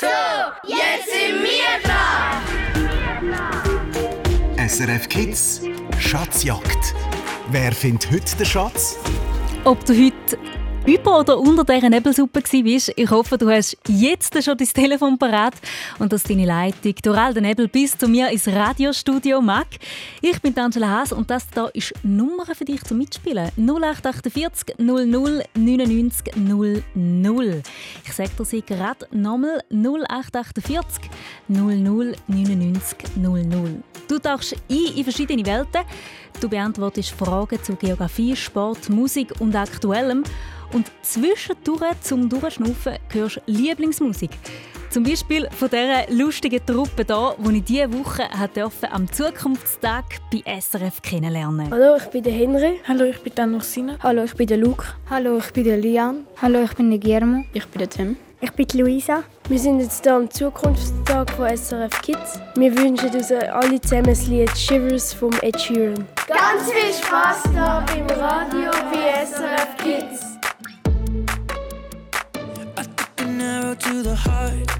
So, jetzt sind wir dran! SRF Kids, Schatzjagd. Wer findet heute den Schatz? Ob du heute über oder unter dieser Nebelsuppe warst. Ich hoffe, du hast jetzt schon dein Telefon parat und dass deine Leitung durch all den Nebel bis zu mir ins Radiostudio mag. Ich bin Angela Haas und das hier ist Nummer für dich zum Mitspielen. 0848 00 99 00. Ich sage dir sie gerade nochmal 0848 00 99 00. Du tauchst ein in verschiedene Welten. Du beantwortest Fragen zu Geografie, Sport, Musik und Aktuellem. Und zwischendurch zum Durchschnaufen hörst du Lieblingsmusik. Zum Beispiel von dieser lustigen Truppe hier, die ich diese Woche durfte, am Zukunftstag bei SRF kennenlernen Hallo, ich bin der Henry. Hallo, ich bin dann Sina. Hallo, ich bin der Luke. Hallo, ich bin der Lian. Hallo, ich bin der Guillermo. Ich bin der Tim. Ich bin Luisa. Wir sind jetzt hier am Zukunftstag von SRF Kids. Wir wünschen uns alle zusammen das Lied Shivers vom Ed Sheeran. Ganz viel Spaß hier beim Radio bei SRF Kids. arrow to the heart.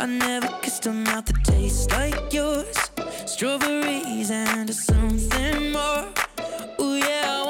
I never kissed a mouth that tastes like yours. Strawberries and something more. Oh yeah,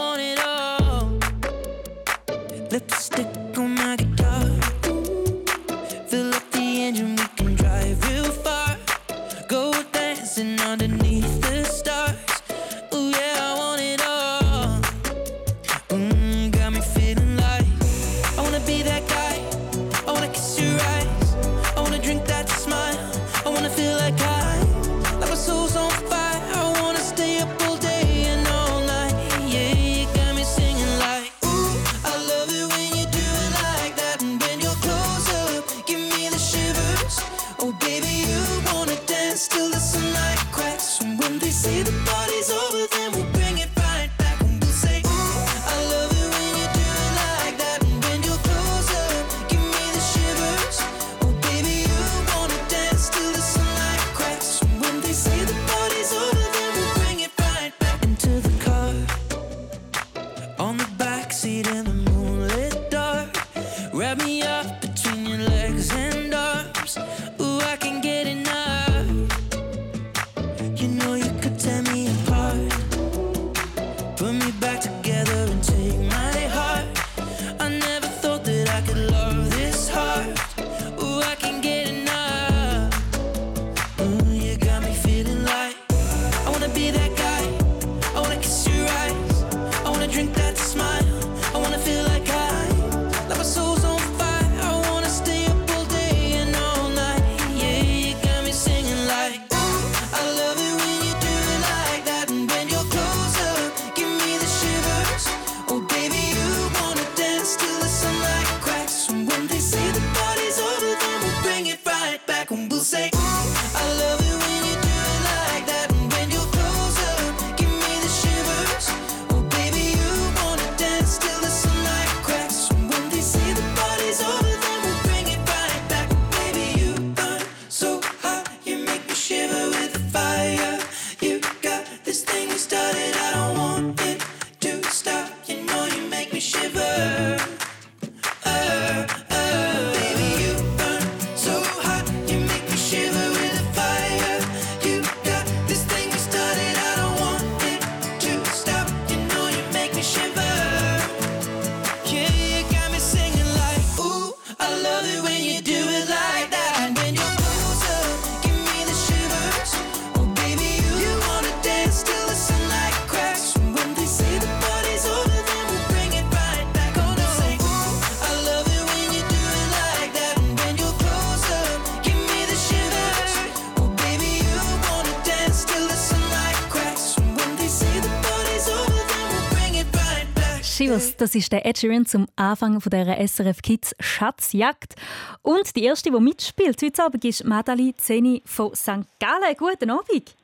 Das ist der Ed Sheeran zum Anfang von der SRF Kids Schatzjagd. Und die erste, die mitspielt heute Abend, ist Madali Zeni von St. Gallen. Guten Abend.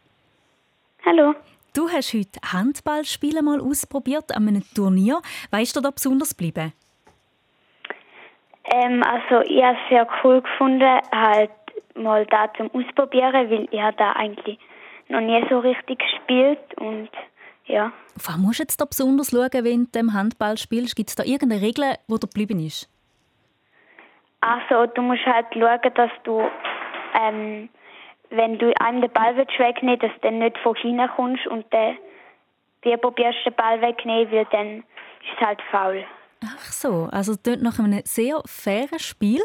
Hallo. Du hast heute Handballspielen mal ausprobiert an einem Turnier. Was ist dir da besonders geblieben? Ähm, also ich habe es sehr cool gefunden, halt mal da zum Ausprobieren, weil ich da eigentlich noch nie so richtig gespielt und ja. Was musst du jetzt da besonders schauen, wenn du im Handball spielst? Gibt es da irgendeine Regel, wo du geblieben ist? Also, du musst halt schauen, dass du, ähm, wenn du einem den Ball wegnehmen willst, dass du dann nicht von hinten kommst und dann wir probierst den Ball wegnehmen, weil dann ist es halt faul. Ach so, also das klingt nach einem sehr fairen Spiel.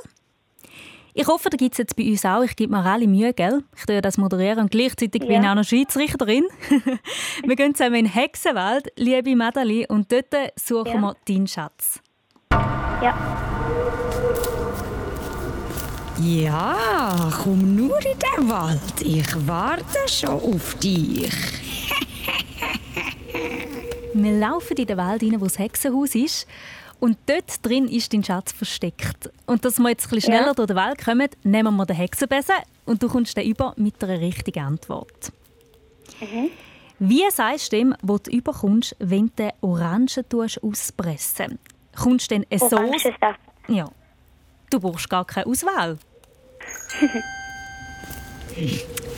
Ich hoffe, da gibt es jetzt bei uns auch. Ich gebe mir alle Mühe, gell? Ich tue das moderieren und gleichzeitig bin ich auch noch Schiedsrichterin. wir gehen zusammen in den Hexenwald, liebe Madali, und dort suchen Ja. wir deinen Schatz. Ja. Ja, komm nur in den Wald. Ich warte schon auf dich. Wir laufen in den Wald rein, wo das Hexenhaus ist. Und dort drin ist dein Schatz versteckt. Und dass wir jetzt ein bisschen schneller Ja. durch den Wald kommen, nehmen wir den Hexenbesen und du kommst dann über mit einer richtigen Antwort. Wie sagst du dem, wo du überkommst, wenn du den Orangen auspressen? Kommst du dann so... Orangensaft. Ja. Du brauchst gar keine Auswahl.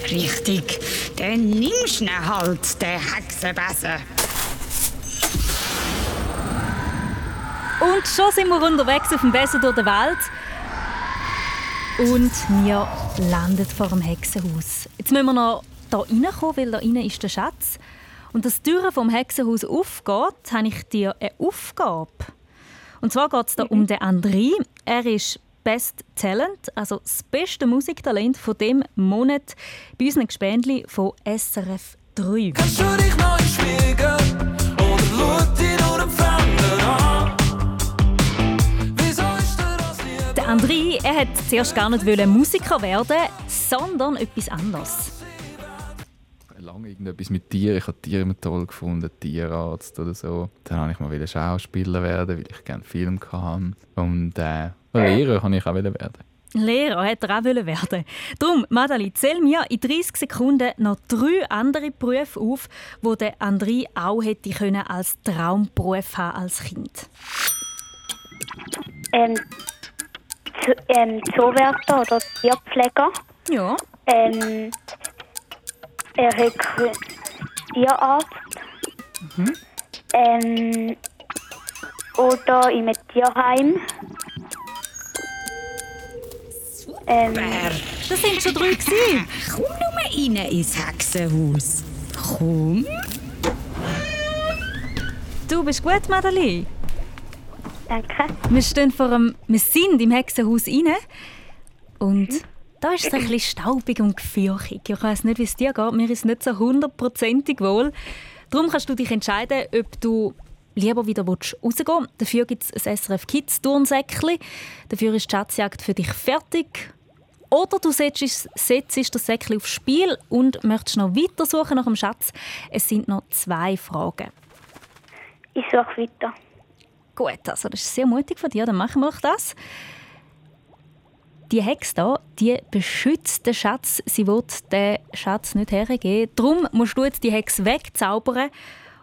Richtig. Dann nimmst du halt, den Hexenbesen. Und schon sind wir unterwegs auf dem Besen durch den Wald. Und wir landen vor dem Hexenhaus. Jetzt müssen wir noch hier reinkommen, weil da innen ist der Schatz. Und die Tür vom Hexenhaus aufgeht, habe ich dir eine Aufgabe. Und zwar geht es da um den André. Er ist Best Talent, also das beste Musiktalent von dem Monat bei unseren Gespendli von SRF 3. Kannst du dich neu spiegeln? Der André, er hat zuerst gar nicht wollen Musiker werden, sondern etwas anderes. lange irgendetwas mit Tieren. Ich habe Tiere immer toll gefunden, Tierarzt oder so. Dann wollte ich mal wieder Schauspieler werden, weil ich gerne Film hatte. Und äh, Lehrer kann ich auch werden. Lehrer hätte er auch wollen werden. Darum, Madali, zähl mir in 30 Sekunden noch drei andere Berufe auf, die der André auch hätte können als Traumberuf haben als Kind. Ähm, Z ähm, Zoowärter oder Tierpfleger. Ja. Ähm, er hat Tierarzt. Ähm, oder in einem Tierheim. Ähm, Das sind schon drei gewesen. Komm nur rein ins Hexenhaus. Komm. Du bist gut, Madali. Danke. Wir, stehen vor einem, wir sind im Hexenhaus rein. Und da ist es ein bisschen staubig und gefürchig. Ich weiß nicht, wie es dir geht. Mir ist nicht so hundertprozentig wohl. Darum kannst du dich entscheiden, ob du lieber wieder rausgehen willst. Dafür gibt es ein SRF Kids Turnsäckchen. Dafür ist die Schatzjagd für dich fertig. Oder du setzt, setzt das Säckchen aufs Spiel und möchtest noch weiter suchen nach dem Schatz. Es sind noch zwei Fragen. Ich suche weiter. Gut, also das ist sehr mutig von dir, dann machen wir doch das. Die Hex da, die beschützt den Schatz. Sie will den Schatz nicht hergeben. Darum musst du jetzt die Hex wegzaubern.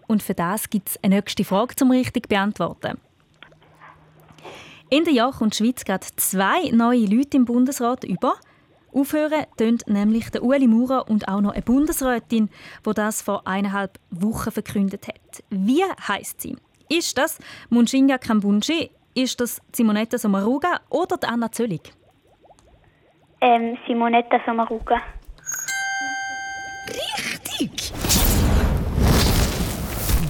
Und für das gibt es eine nächste Frage zum richtig beantworten. In Jahr kommt die Schweiz gerade zwei neue Leute im Bundesrat über. Aufhören tönt nämlich der Ueli Maurer und auch noch eine Bundesrätin, die das vor eineinhalb Wochen verkündet hat. Wie heißt sie? Ist das Munshinga Kambunji? Ist das Simonetta Sommaruga oder die Anna Zöllig? Ähm, Simonetta Sommaruga. Richtig.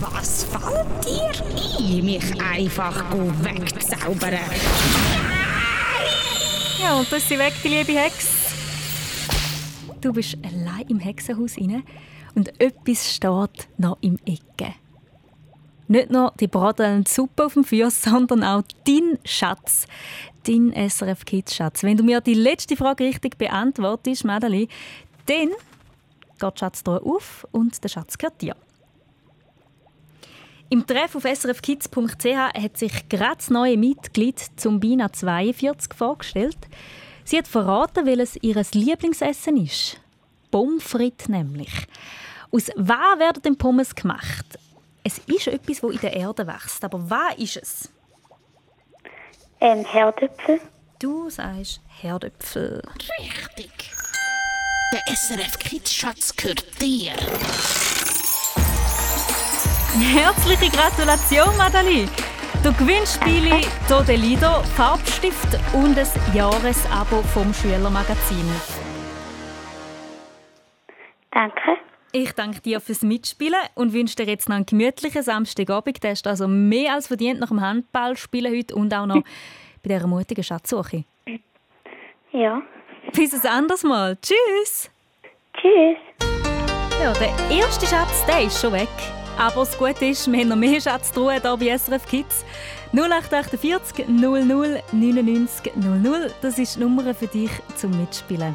Was fällt dir ein, mich einfach wegzaubern? Ja, und das ist sie weg, die liebe Hex. Du bist allein im Hexenhaus rein und etwas steht noch im Ecke. Nicht nur die bradelnde Suppe auf dem Feuer, sondern auch dein Schatz. Dein SRF Kids Schatz. Wenn du mir die letzte Frage richtig beantwortest, Madeli, dann geht die Schatztruhe auf und der Schatz gehört dir. Im Treff auf srfkids.ch hat sich gerade das neue Mitglied zum Bina 42 vorgestellt. Sie hat verraten, welches ihr Lieblingsessen ist. Pommes frites nämlich. Aus was werden denn Pommes gemacht? Es ist etwas, das in der Erde wächst. Aber was ist es? Ein Herdöpfel. Du sagst Herdöpfel. Richtig. Der SRF Kids Schatz gehört dir. Herzliche Gratulation, Madeleine. Du gewinnst Spiele Tode Farbstift und ein Jahresabo vom Schülermagazin. Danke. Ich danke dir fürs Mitspielen und wünsche dir jetzt noch einen gemütlichen Samstagabend. Der ist also mehr als verdient nach dem Handballspielen heute und auch noch bei dieser mutigen Schatzsuche. Ja. Bis ein anderes Mal. Tschüss. Tschüss. Ja, der erste Schatz, der ist schon weg. Aber das Gute ist, wir haben noch mehr Schatztruhen hier bei SRF Kids. 0848 00 99 00, das ist die Nummer für dich zum Mitspielen.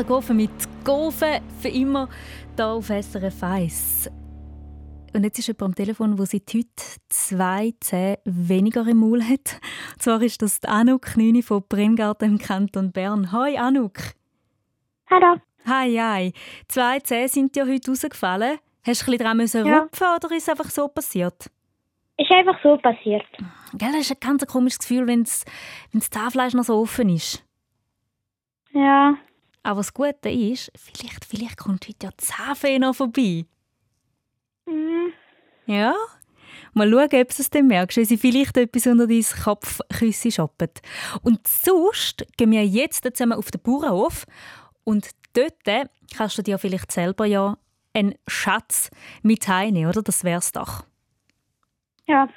Die Schweizer Gofen mit Gofen für immer hier auf SRF 1. Und jetzt ist jemand am Telefon, der seit heute zwei Zähne weniger im Maul hat. Und zwar ist das die Anouk Knüni von Bremgarten im Kanton Bern. Hoi Anouk. Hallo. Hi, hi. Zwei Zähne sind dir heute rausgefallen. Hast du ein bisschen daran Ja. rupfen oder ist es einfach so passiert? Ist einfach so passiert. Gell, das ist ein ganz komisches Gefühl, wenn das, wenn das Zahnfleisch noch so offen ist. Ja. Aber das Gute ist, vielleicht, vielleicht kommt heute ja die Zahnfee noch vorbei. Mhm. Ja? Mal schauen, ob du es dann merkst, wenn sie vielleicht etwas unter dein Kopfküsse shoppen. Und sonst gehen wir jetzt zusammen auf den Bauernhof und dort kannst du dir vielleicht selber ja einen Schatz mit heimnehmen, oder? Das wär's doch. Ja.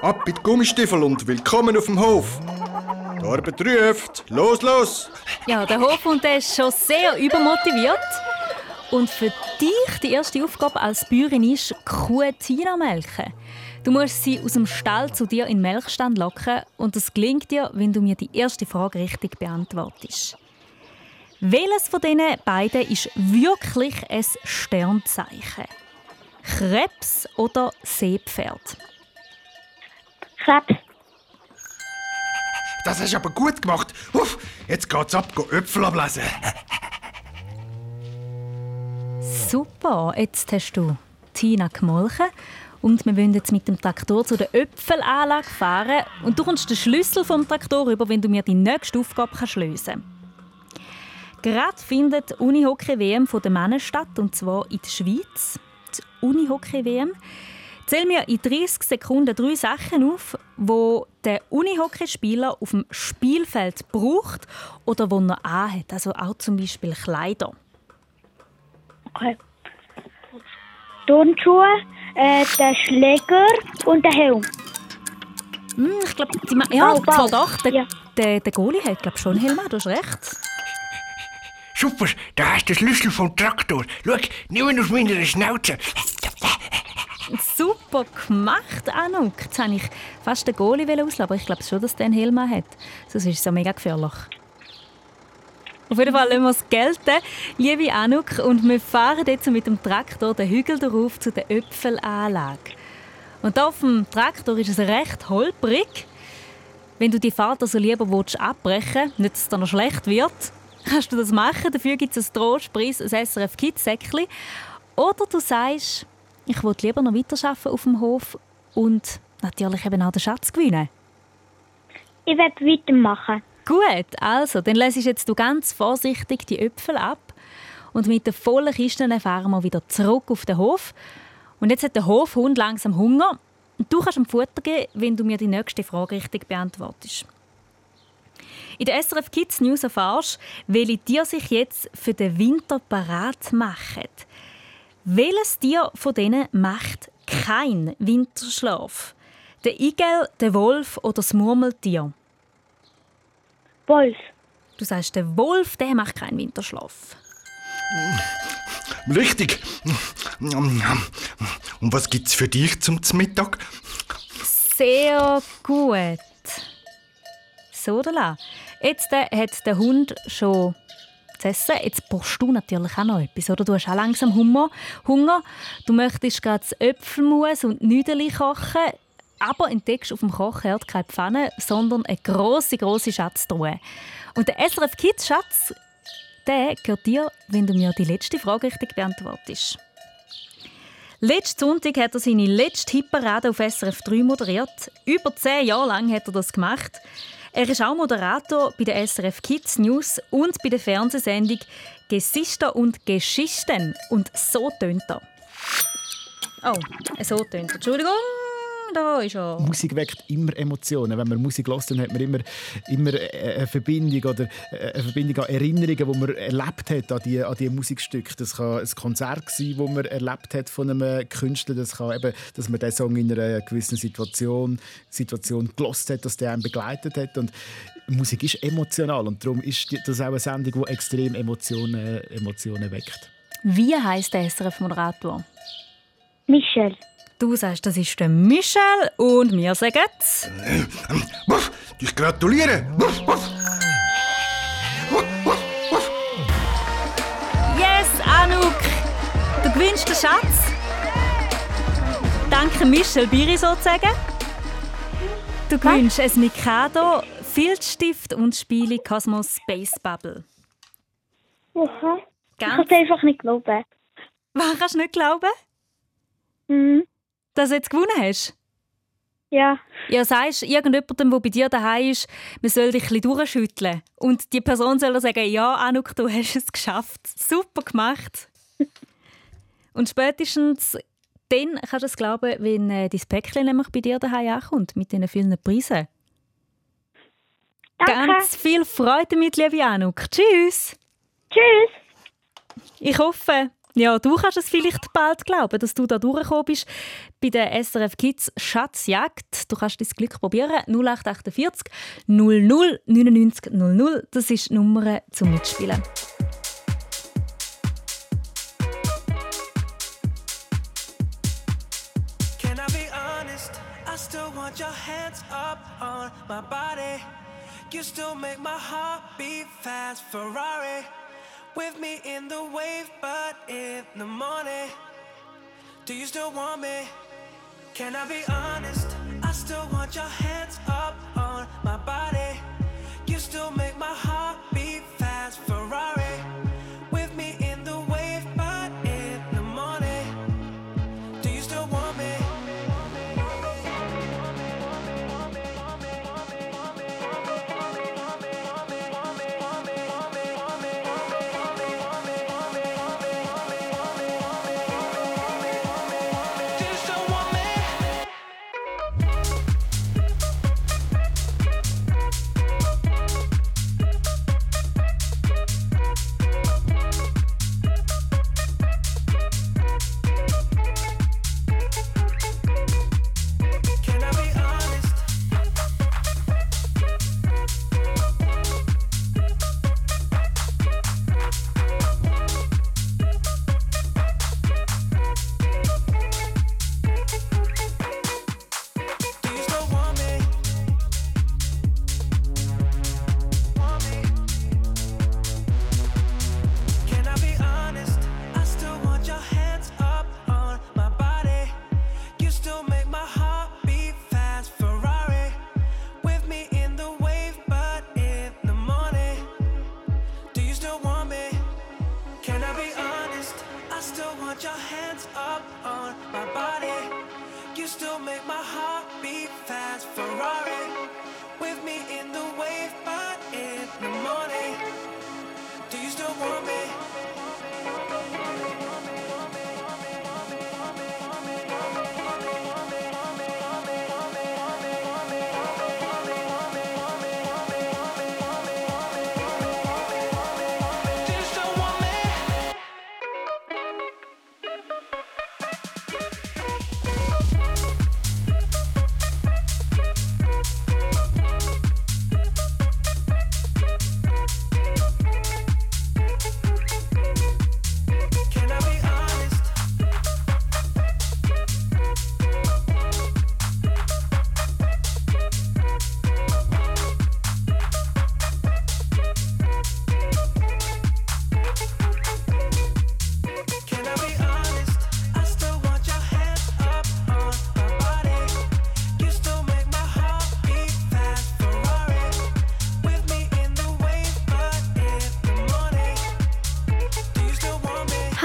Ab mit Gummistiefel und willkommen auf dem Hof. Arbeit ruft. Los, los! Ja, der Hofhund der ist schon sehr übermotiviert. Und für dich die erste Aufgabe als Bäuerin ist, Kuh Tina melken. Du musst sie aus dem Stall zu dir in den Melkstand locken und das gelingt dir, wenn du mir die erste Frage richtig beantwortest. Welches von diesen beiden ist wirklich ein Sternzeichen? Krebs oder Seepferd? Krebs. Das hast du aber gut gemacht. Uff, jetzt geht's ab, go Äpfel ablesen. Super, jetzt hast du Tina gemolken und wir wollen jetzt mit dem Traktor zu der Äpfelanlage fahren und du kommst den Schlüssel vom Traktor über, wenn du mir die nächste Aufgabe kannst lösen Gerade findet die Unihockey-WM von den Männern statt, und zwar in der Schweiz. Die Unihockey-WM. Zähl mir in 30 Sekunden drei Sachen auf, wo der Unihockeyspieler auf dem Spielfeld braucht oder wo er anhat. Also auch zum Beispiel Kleider. Okay. Turnschuhe, äh, der Schläger und der Helm. Hm, ich glaube, ja, Bau, Bau. zwar doch. Der, der, der Goalie hat glaub, schon einen Helm, an, du hast recht. Super, da hast du den Schlüssel vom Traktor. Schau, nimm ihn aus meiner Schnauze. Super gemacht, Anouk. Jetzt wollte ich fast den Goalie auslassen, aber ich glaube schon, dass der einen Helm hat. Sonst ist es ja mega gefährlich. Auf jeden Fall lassen wir es gelten, liebe Anouk. Und wir fahren jetzt mit dem Traktor den Hügel darauf zu der Äpfelanlage. Und hier auf dem Traktor ist es recht holprig. Wenn du die Fahrt also lieber willst abbrechen willst, nicht dass es dir noch schlecht wird, kannst du das machen. Dafür gibt es ein Trostpreis, ein SRF Kids Säckchen. Oder du sagst, ich will lieber noch weiterarbeiten auf dem Hof und natürlich eben auch den Schatz gewinnen. Ich werde weitermachen. Gut, also, dann lässt jetzt du ganz vorsichtig die Äpfel ab und mit den vollen Kisten fahren wir wieder zurück auf den Hof. Und jetzt hat der Hofhund langsam Hunger und du kannst ihm Futter geben, wenn du mir die nächste Frage richtig beantwortest. In der SRF Kids News erfährst, welche Tiere sich jetzt für den Winter parat machen. Welches Tier von denen macht keinen Winterschlaf? Der Igel, der Wolf oder das Murmeltier? Wolf. Du sagst, der Wolf, der macht keinen Winterschlaf. Richtig. Und was gibt's für dich zum Mittag? Sehr gut. So, da. Jetzt äh, hat der Hund schon zu essen. Jetzt brauchst du natürlich auch noch etwas, oder? Du hast auch langsam Hunger. Hunger. Du möchtest gerade Äpfelmus und Nüdeli kochen, aber entdeckst auf dem Kochherd keine Pfanne, sondern eine grosse, grosse Schatztruhe. Und der SRF Kids Schatz, der gehört dir, wenn du mir die letzte Frage richtig beantwortest. Letzten Sonntag hat er seine letzte Hitparade auf SRF 3 moderiert. Über zehn Jahre lang hat er das gemacht. Er ist auch Moderator bei der SRF Kids News und bei der Fernsehsendung Gesichter und Geschichten. Und so tönt er. Oh, so tönt er. Entschuldigung. Da ist er. Musik weckt immer Emotionen. Wenn man Musik hört, dann hat man immer, immer äh, eine Verbindung oder äh, eine Verbindung an Erinnerungen, die man erlebt hat an die, an die Musikstücke. Das kann ein Konzert sein, das man erlebt hat von einem Künstler. Das kann eben, dass man diesen Song in einer gewissen Situation, Situation gelost hat, dass der einen begleitet hat. Und Musik ist emotional und darum ist die- das auch eine Sendung, die extrem Emotionen, Emotionen weckt. Wie heißt der SRF-Moderator? Michel. Du sagst, das ist der Michel und wir sagen Ich gratuliere. Yes, Anouk! Du gewinnst den Schatz. Danke Michel Biri sozusagen. Du gewinnst ein Mikado, Filzstift und Spiele Cosmos Space Bubble. Aha. Ich Ganz- kann es einfach nicht glauben. Was kannst du nicht glauben? Mhm. Dass du jetzt gewonnen hast? Ja. Ja, sagst irgendjemandem, der bei dir daheim ist, man soll dich ein bisschen durchschütteln. Und die Person soll sagen, ja, Anouk, du hast es geschafft. Super gemacht. Und spätestens dann kannst du es glauben, wenn äh, dein Päckchen nämlich bei dir daheim ankommt, mit diesen vielen Preisen. Danke. Ganz viel Freude damit, liebe Anouk. Tschüss. Tschüss. Ich hoffe, ja, du kannst es vielleicht bald glauben, dass du da durchgekommen bist bei der SRF Kids Schatzjagd. Du kannst dein Glück probieren. 0848 00 99 00. Das ist die Nummer zum Mitspielen. Can I be honest? I still want your hands up on my body. You still make my heart beat fast. Ferrari with me in the wave, but in the morning. Do you still want me? Can I be honest? I still want your hands up on my body.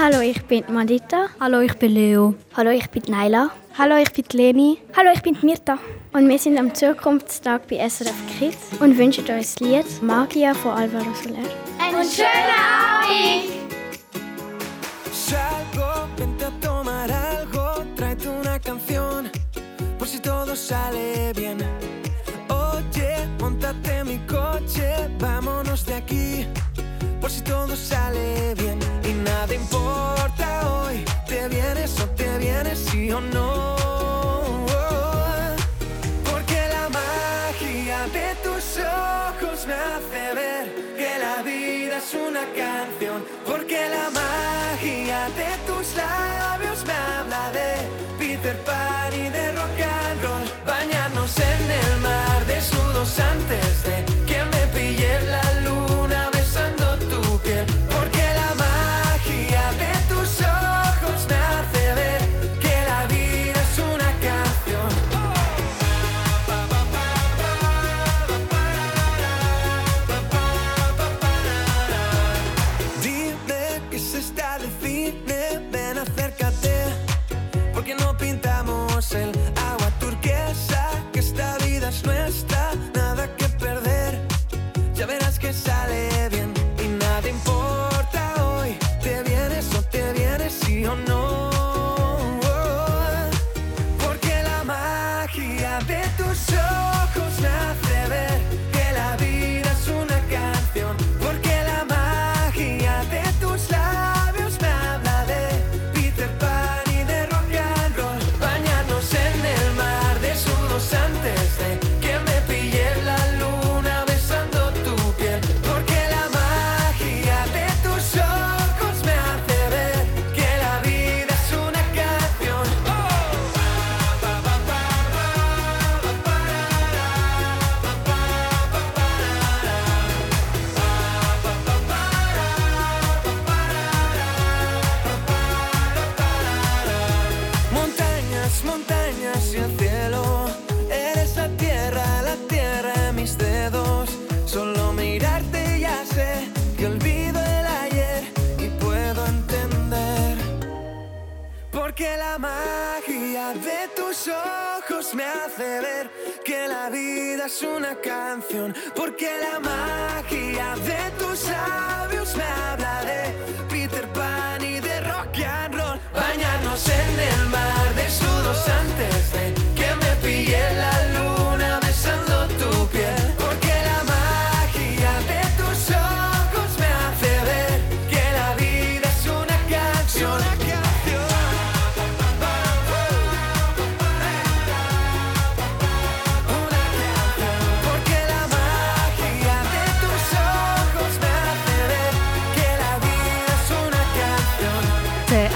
Hallo, ich bin Madita. Hallo, ich bin Leo. Hallo, ich bin Naila. Hallo, ich bin Leni. Hallo, ich bin Mirta. Und wir sind am Zukunftstag bei SRF Kids und wünschen euch das Lied Magia von Alvaro Soler. Einen schönen Abend! Salgo, vente a tomar algo, tráete una canción, por si todo sale bien. Oye, montate mi coche, vámonos de aquí. Por si todo sale bien y nada importa hoy. Te vienes o te vienes, sí o no. Porque la magia de tus ojos me hace ver que la vida es una canción. Porque la magia de tus labios me habla de Peter Pan y de rock and roll. Bañarnos en el mar desnudos antes de que me pille la luna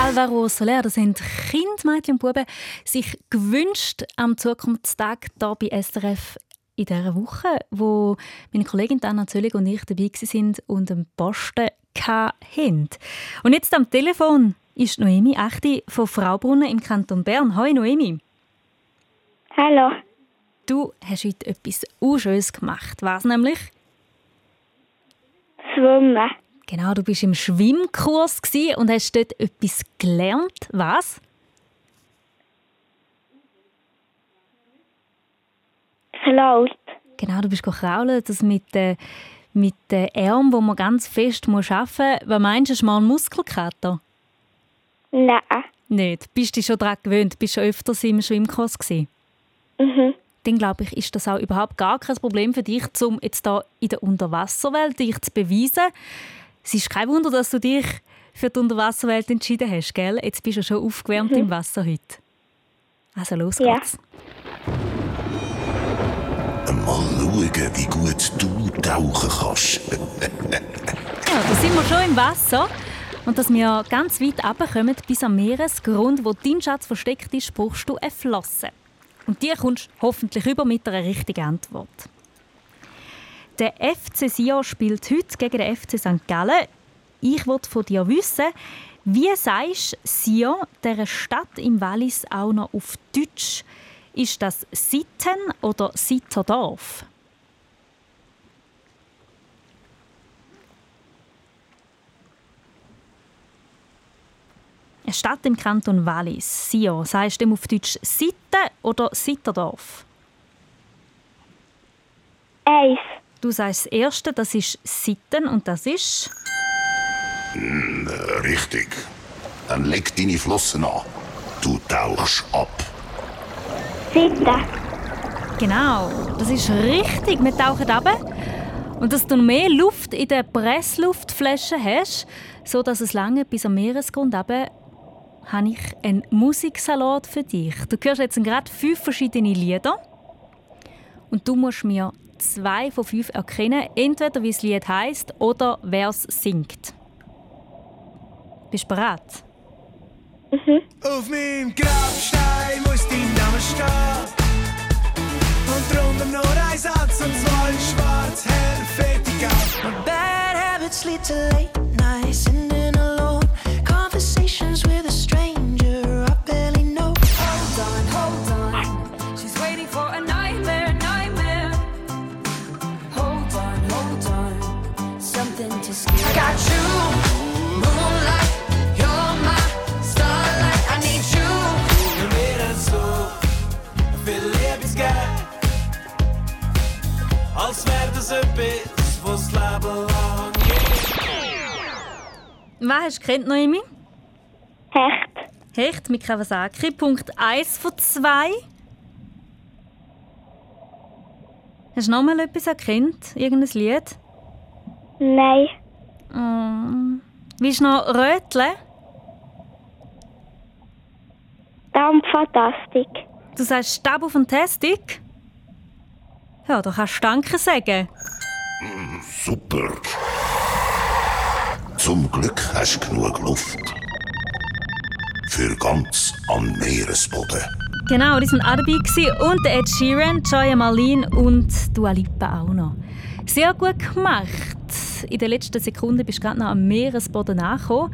Alvaro Soler, das sind Kinder, Mädchen und Buben, sich gewünscht am Zukunftstag hier bei SRF in dieser Woche, wo meine Kollegin Anna Zöllig und ich dabei waren und einen Posten hatten. Und jetzt am Telefon ist Noemi Achti von Fraubrunnen im Kanton Bern. Hoi Noemi. Hallo. Du hast heute etwas Unschönes gemacht. Was nämlich? Schwimmen. Genau, du bist im Schwimmkurs und hast dort etwas gelernt. Was? Kraut. Genau, du bist kraulen, das mit den mit den Armen, wo man ganz fest muss arbeiten muss. Was meinst du, du mal einen Muskelkater? Nein. Nicht. Bist du dich schon daran gewöhnt? Bist du schon öfters im Schwimmkurs gewesen? Mhm. Dann glaube ich, ist das auch überhaupt gar kein Problem für dich, um jetzt da in der Unterwasserwelt dich zu beweisen. Es ist kein Wunder, dass du dich für die Unterwasserwelt entschieden hast, gell? Jetzt bist du schon aufgewärmt Mhm. im Wasser heute. Also los Ja. geht's. Mal schauen, wie gut du tauchen kannst. Ja, da sind wir schon im Wasser. Und dass wir ganz weit runterkommen bis am Meeresgrund, wo dein Schatz versteckt ist, brauchst du eine Flosse. Und die kommst du hoffentlich über mit einer richtigen Antwort. Der FC Sion spielt heute gegen den FC St. Gallen. Ich wollte von dir wissen, wie sagst du Sion, dieser Stadt im Wallis, auch noch auf Deutsch? Ist das Sitten oder Sitterdorf? Eine Stadt im Kanton Wallis, Sion. Sagst du auf Deutsch Sitten oder Sitterdorf? Eis. Du sagst das erste, das ist Sitten und das ist. Hm, richtig. Dann leg deine Flossen an. Du tauchst ab. Sitte. Genau, das ist richtig. Wir tauchen runter. Und dass du noch mehr Luft in der Pressluftflasche hast, so dass es lange bis am Meeresgrund runter, habe ich einen Musiksalat für dich. Du hörst jetzt gerade fünf verschiedene Lieder. Und du musst mir zwei von fünf erkennen, entweder wie das Lied heißt oder wer es singt. Bist du bereit? Auf meinem Grabstein muss dein Name stehen. Und drunter nur ein Satz und zwar in schwarz, hell, fettig ab. My bad habits lead to late nights, sitting etwas, was das Leben lang Was hast du gekannt, Noemi? Hecht. Hecht mit Kawasaki. Punkt 1 von 2. Hast du noch mal etwas erkannt? Irgendein Lied? Nein. Mm. Willst du noch röteln? Dampffantastik. Du sagst Stab auf Fantastic? Ja, da kannst du Danke sagen. Super. Zum Glück hast du genug Luft. Für ganz am Meeresboden. Genau, die waren auch dabei. Und Ed Sheeran, Joya Marlene und Dua Lipa auch noch. Sehr gut gemacht. In den letzten Sekunden bist du gerade noch am Meeresboden angekommen.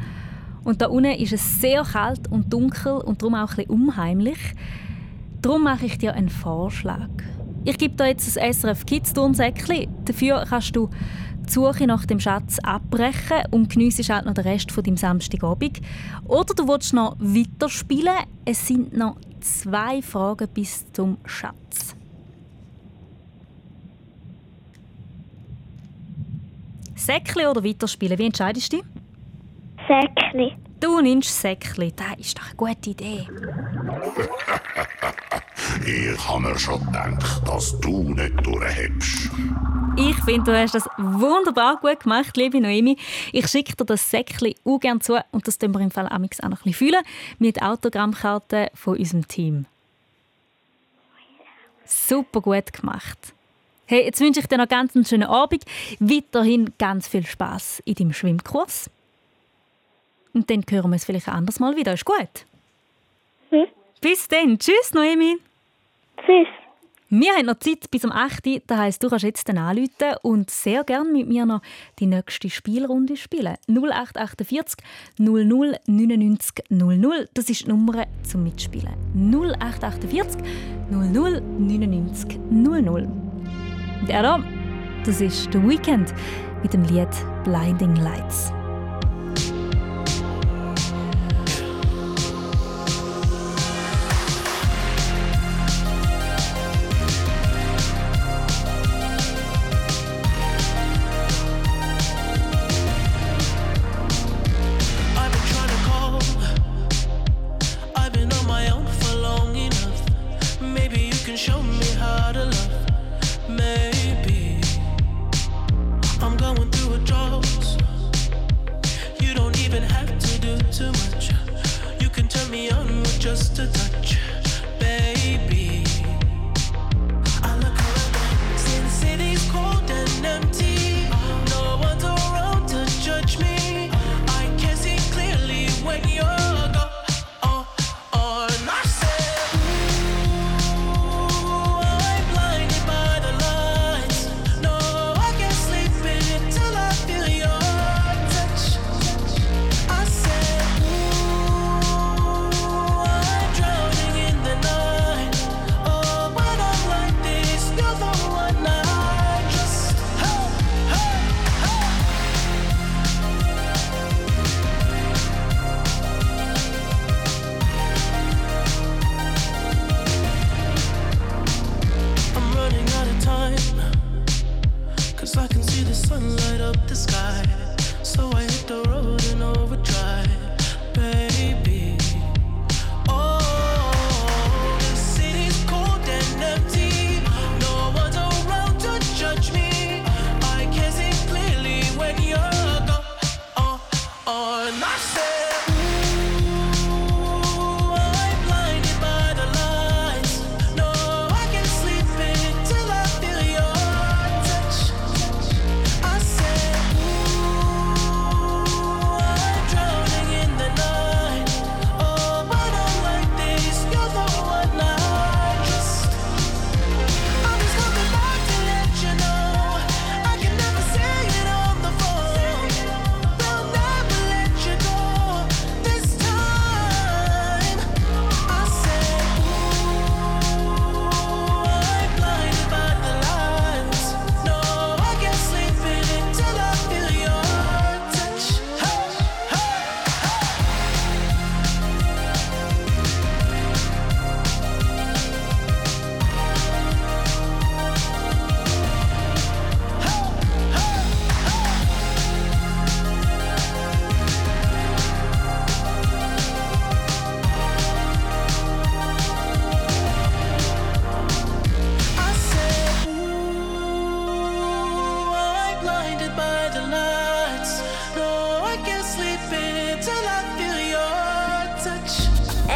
Und da unten ist es sehr kalt und dunkel und darum auch ein bisschen unheimlich. Darum mache ich dir einen Vorschlag. Ich gebe dir jetzt ein SRF Kids Turnsäckchen. Dafür kannst du die Suche nach dem Schatz abbrechen und geniessest halt noch den Rest von deinem Samstagabend. Oder du willst noch weiterspielen. Es sind noch zwei Fragen bis zum Schatz. Säckli oder weiterspielen? Wie entscheidest du dich? Säckli. Du nimmst Säckli. Das ist doch eine gute Idee. Ich habe mir schon gedacht, dass du nicht durchhebst. Ich finde, du hast das wunderbar gut gemacht, liebe Noemi. Ich schicke dir das Säckchen auch gerne zu und das tun wir im Fall amix auch noch ein bisschen fühlen mit Autogrammkarten von unserem Team. Super gut gemacht. Hey, jetzt wünsche ich dir noch ganz einen schönen Abend. Weiterhin ganz viel Spaß in deinem Schwimmkurs. Und dann hören wir uns vielleicht ein anderes Mal wieder. Ist gut? Hm? Bis dann. Tschüss, Noemi. Tschüss. Wir haben noch Zeit bis um 8 Uhr. Das heisst, du kannst jetzt dann anrufen und sehr gerne mit mir noch die nächste Spielrunde spielen. 0848 00 99 00. Das ist die Nummer zum Mitspielen. 0848 00 99 00. Und er da, das ist The Weekend mit dem Lied Blinding Lights.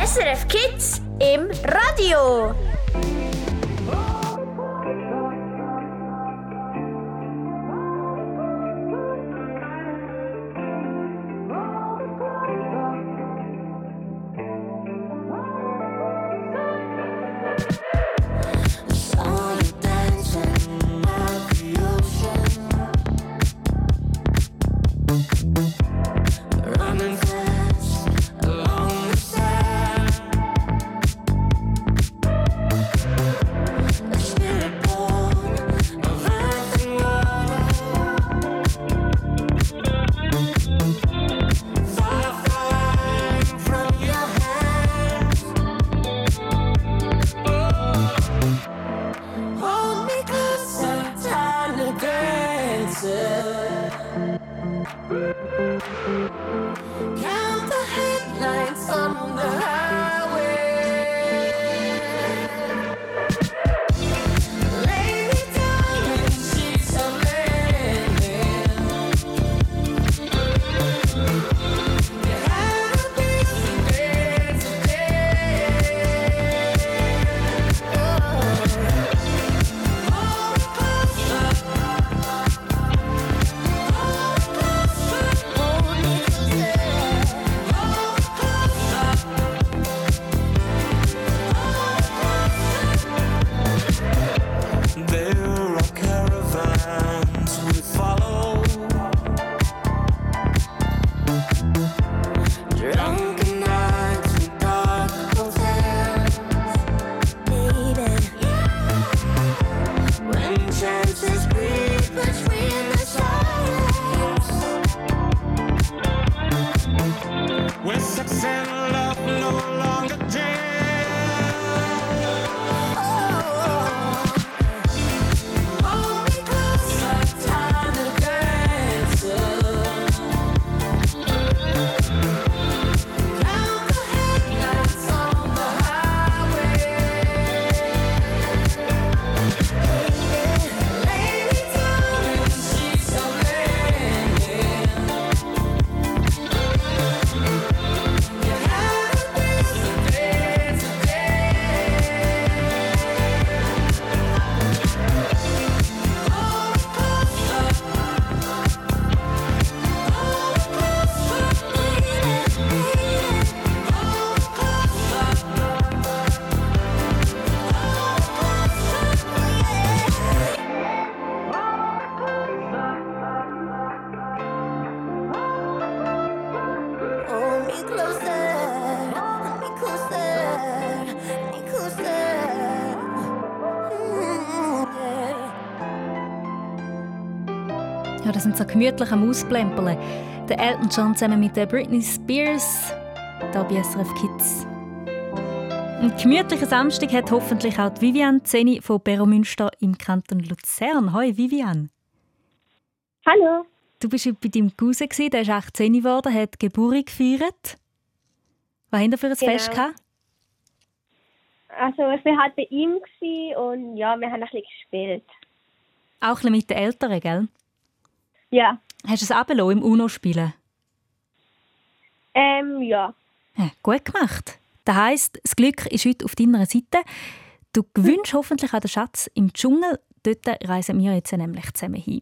SRF Kids im Radio. Ja, das sind so gemütliche Mausplemperle. Der Elton John zusammen mit der Britney Spears, da bei SRF Kids. Ein gemütlicher Samstag hat hoffentlich auch die Vivian Zeni von Beromünster im Kanton Luzern. Hoi Vivian. Hallo. Du bist heute bei deinem Cousin, der ist 18 geworden, hat die Geburt gefeiert. Was habt ihr für ein Genau. Fest gehabt? Also ich war halt bei ihm und ja, wir haben ein bisschen gespielt. Auch ein bisschen mit den Eltern, gell? Ja. Hast du es runtergelassen im UNO-Spielen? Ähm, ja. Ja, gut gemacht. Das heisst, das Glück ist heute auf deiner Seite. Du gewünscht hoffentlich auch den Schatz im Dschungel. Dort reisen wir jetzt nämlich zusammen hin.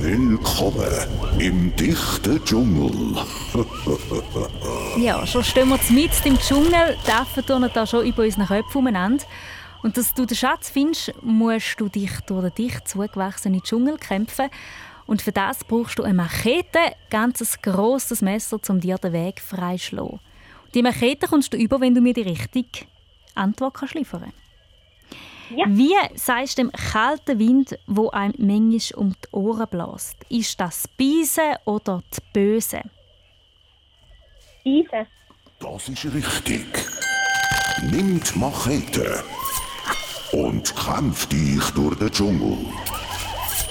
Willkommen im dichten Dschungel. Ja, schon stehen wir mit im Dschungel, die Affen turnen da schon über unseren Köpfen umeinander. Und dass du den Schatz findest, musst du dich durch den dicht zugewachsenen Dschungel kämpfen. Und für das brauchst du eine Machete, ganz ein grosses Messer, um dir den Weg freizuschlagen. Die Machete kommst du über, wenn du mir die richtige Antwort kannst liefern kannst. Wie sagst du dem kalten Wind, wo einem manchmal um die Ohren bläst? Ist das Beise oder die Böse? Beise. Das ist richtig. Nimm die Machete und kämpf dich durch den Dschungel.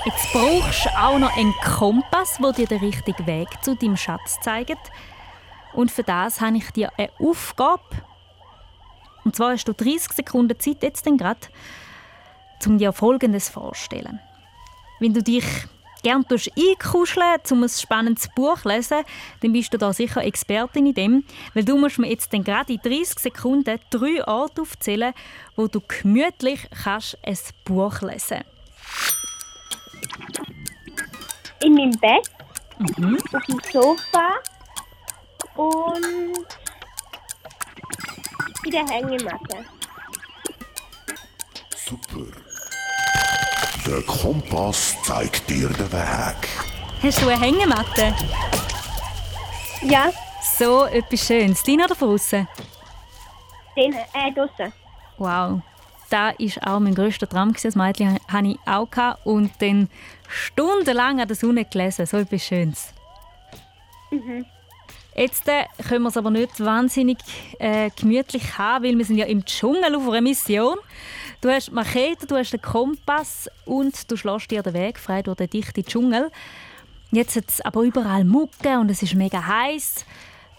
Jetzt brauchst du auch noch einen Kompass, der dir den richtigen Weg zu deinem Schatz zeigt. Und für das habe ich dir eine Aufgabe. Und zwar hast du 30 Sekunden Zeit, jetzt gerade, um dir Folgendes vorzustellen. Wenn du dich gern tust einkuscheln, um ein spannendes Buch zu lesen, dann bist du da sicher Expertin in dem. Weil du musst mir jetzt dann gerade in 30 Sekunden drei Orte aufzählen, wo du gemütlich kannst ein Buch lesen In meinem Bett, mhm. auf dem Sofa und in der Hängematte. Super. Der Kompass zeigt dir den Weg. Hast du eine Hängematte? Ja. So etwas Schönes. Dein oder von aussen? Den, äh, draussen. Wow. Das war auch mein grösster Traum. gewesen. Das Mädchen hatte ich auch. gehabt. Und dann stundenlang an der Sonne gelesen. So etwas Schönes. Mhm. Jetzt äh, können wir es aber nicht wahnsinnig äh, gemütlich haben, weil wir sind ja im Dschungel auf einer Mission. Du hast Machete, du hast den Kompass und du schlägst dir den Weg frei durch den dichten Dschungel. Jetzt hat es aber überall Mucke und es ist mega heiß.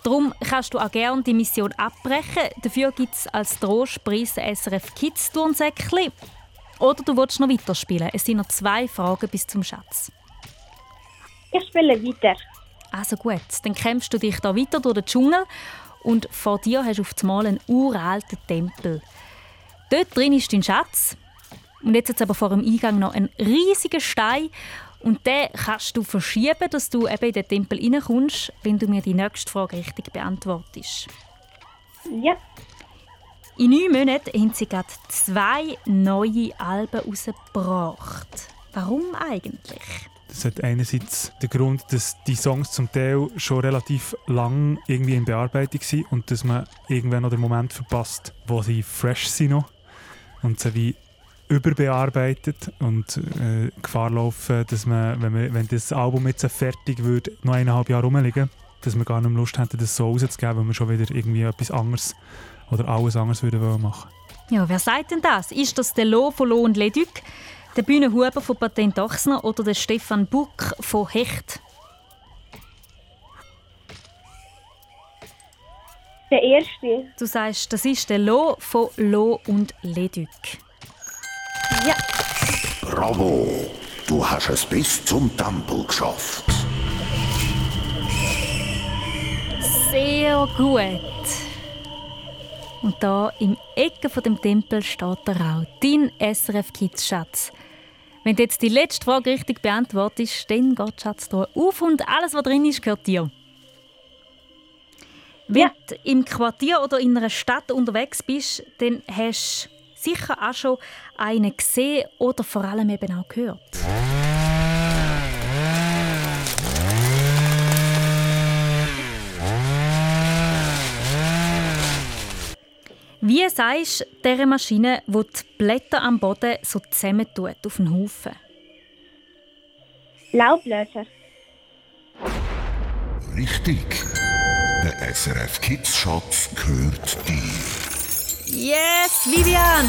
Darum kannst du auch gerne die Mission abbrechen. Dafür gibt es als Trostpreis SRF Kids Turnsäckchen. Oder du willst noch weiterspielen. Es sind noch zwei Fragen bis zum Schatz. Ich spiele weiter. Also gut, dann kämpfst du dich da weiter durch den Dschungel und vor dir hast du auf einmal einen uralten Tempel. Dort drin ist dein Schatz. Und jetzt hat es aber vor dem Eingang noch einen riesigen Stein. Und den kannst du verschieben, dass du eben in den Tempel reinkommst, wenn du mir die nächste Frage richtig beantwortest. Ja. In neun Monaten haben sie gerade zwei neue Alben rausgebracht. Warum eigentlich? Das hat einerseits den Grund, dass die Songs zum Teil schon relativ lang irgendwie in Bearbeitung sind und dass man irgendwann noch den Moment verpasst, wo sie fresh sind noch und sie wie überbearbeitet und äh, Gefahr laufen, dass man, wenn, man, wenn das Album jetzt fertig würde, noch eineinhalb Jahre rumliegen, dass wir gar nicht mehr Lust hätten, das so rauszugeben, weil wir schon wieder irgendwie etwas anderes oder alles anderes würden wollen machen. Ja, wer sagt denn das? Ist das der Lo von Lo und Leduc, der Bühne Huber von Patent Ochsner oder der Stefan Buck von Hecht? Der erste. Du sagst, das ist der Lo von Lo und Leduc. Ja. Bravo! Du hast es bis zum Tempel geschafft. Sehr gut. Und da im Ecke von dem Tempel steht der auch dein SRF Kids Schatz. Wenn du jetzt die letzte Frage richtig beantwortest, dann geht die Schatztruhe auf und alles, was drin ist, gehört dir. Wenn du im Quartier oder in einer Stadt unterwegs bist, dann hast du sicher auch schon einen gesehen oder vor allem eben auch gehört. Wie sagst du dieser Maschine, die die Blätter am Boden so zusammentut auf einen Haufen? Laublöser. Richtig. Der SRF Kids Schatz gehört dir. Yes, Vivian!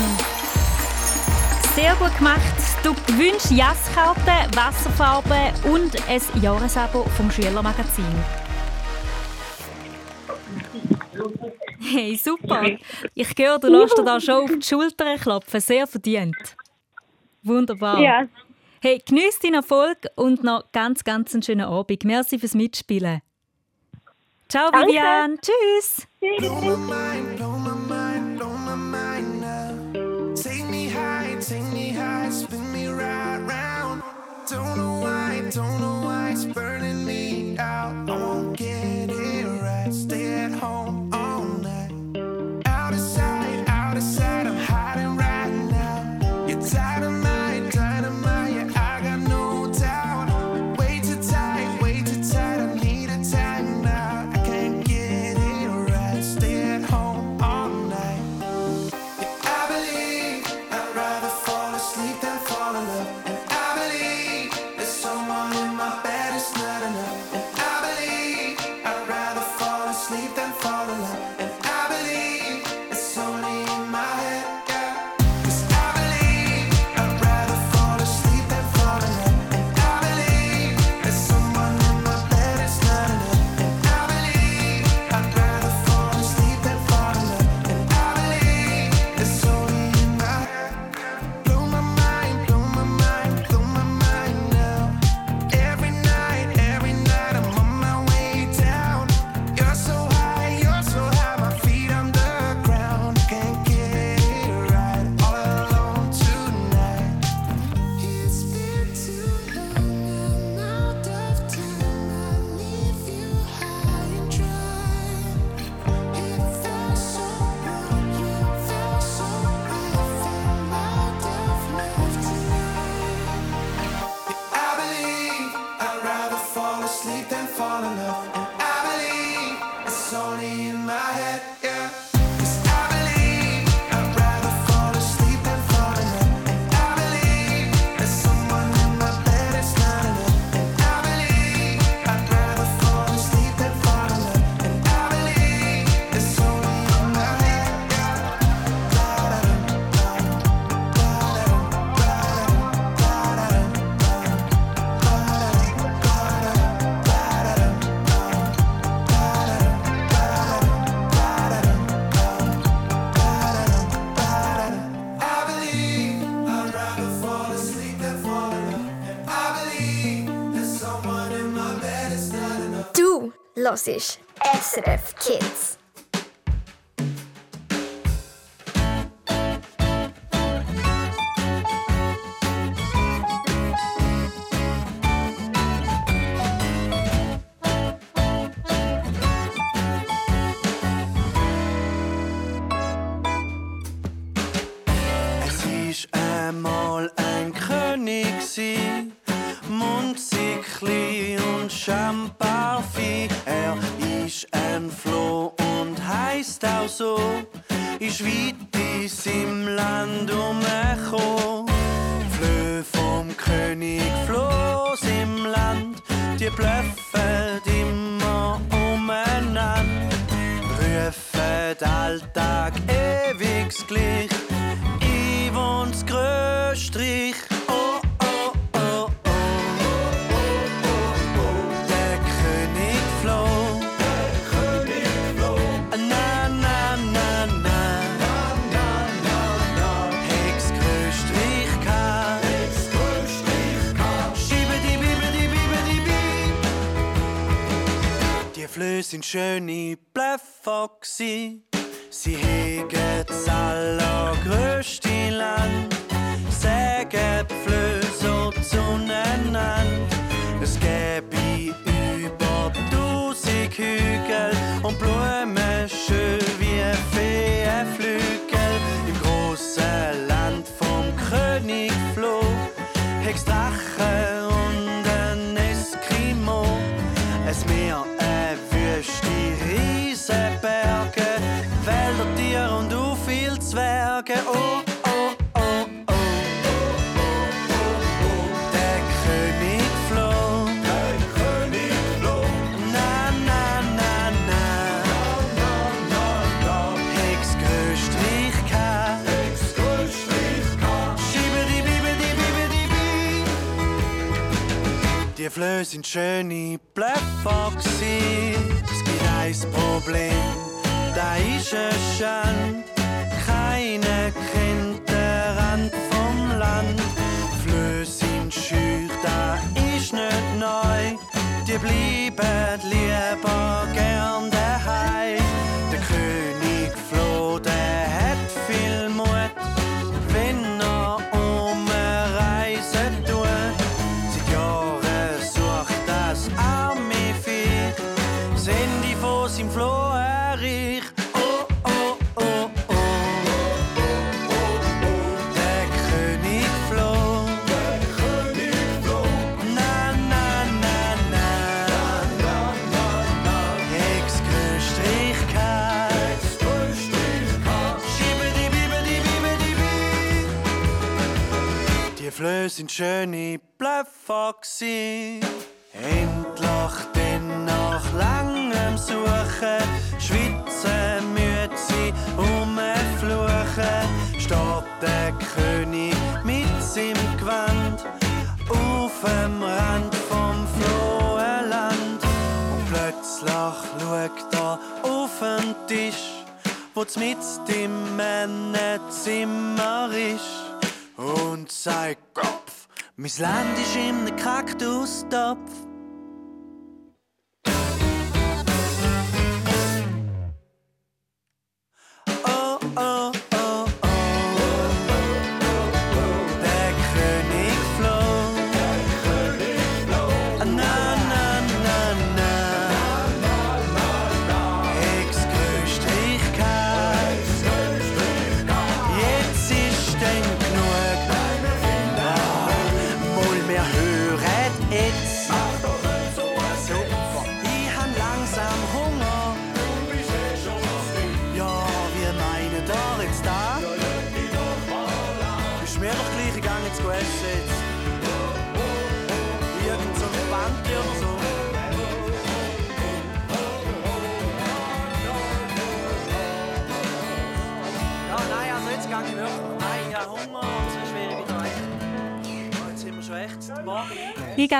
Sehr gut gemacht. Du gewünscht Jasskarten, Wasserfarben und ein Jahresabo vom Schülermagazin. Hey, super. Ich höre, du lässt dir da schon auf die Schulter klopfen. Sehr verdient. Wunderbar. Ja. Hey, genieß deinen Erfolg und noch ganz, ganz einen schönen Abend. Merci fürs Mitspielen. Ciao, Danke. Vivian. Tschüss. Take Los ist SRF Kids. Ist weit in seinem Land umgekommen. Flö vom König Floß im Land, die blöffen immer umeinander rufen Alltag ewig gleich. Flöhe sind schöne Blöffer gsi. Sie hegen das allergrößte Land. Sägen die Flöhe so zueinander. Es gäbe über tausend Hügel und Blumen schön wie Feenflügel. Im großen Land vom König Floh hex Drachen Zwerge. Oh, oh, oh, oh. Der König floh. Der König floh. Na, na, na, na. Hex Gröstrich kann. Hex Gröstrich kann. Schiebe die Bibe, die Bibe, die Bibe. Die Flöhe sind schöne gsi. Es gibt ein Problem, da ist es schon. Keine kennt den Rand vom Land. Flöhe sind schür, da ist nicht neu. Die bleiben lieber gern Sind schöne Blöffer gsi. Endlich denn nach langem Suchen, schwitzen müde sie umfluchen, steht der König mit seinem Gewand auf dem Rand vom frohen Land. Und plötzlich schaut er auf den Tisch, wo mit im Männenzimmer ist und sagt Kopf, mein Land ist im Kaktustopf.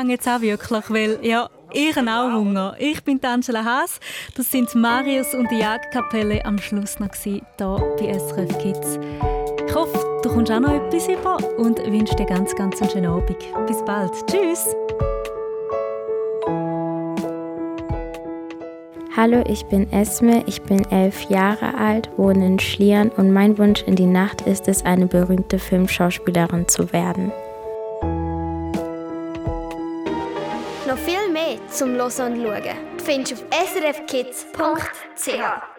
Gehe jetzt auch wirklich, weil ja, ich habe auch Hunger. Ich bin Angela Haas. Das sind Marius und die Jagdkapelle am Schluss noch hier bei SRF Kids. Ich hoffe, du kommst auch noch etwas über und wünsche dir ganz, ganz einen schönen Abend. Bis bald. Tschüss. Hallo, ich bin Esme, ich bin elf Jahre alt, wohne in Schlieren und mein Wunsch in die Nacht ist es, eine berühmte Filmschauspielerin zu werden. Zum Hören und Schauen findest du auf srfkids.ch.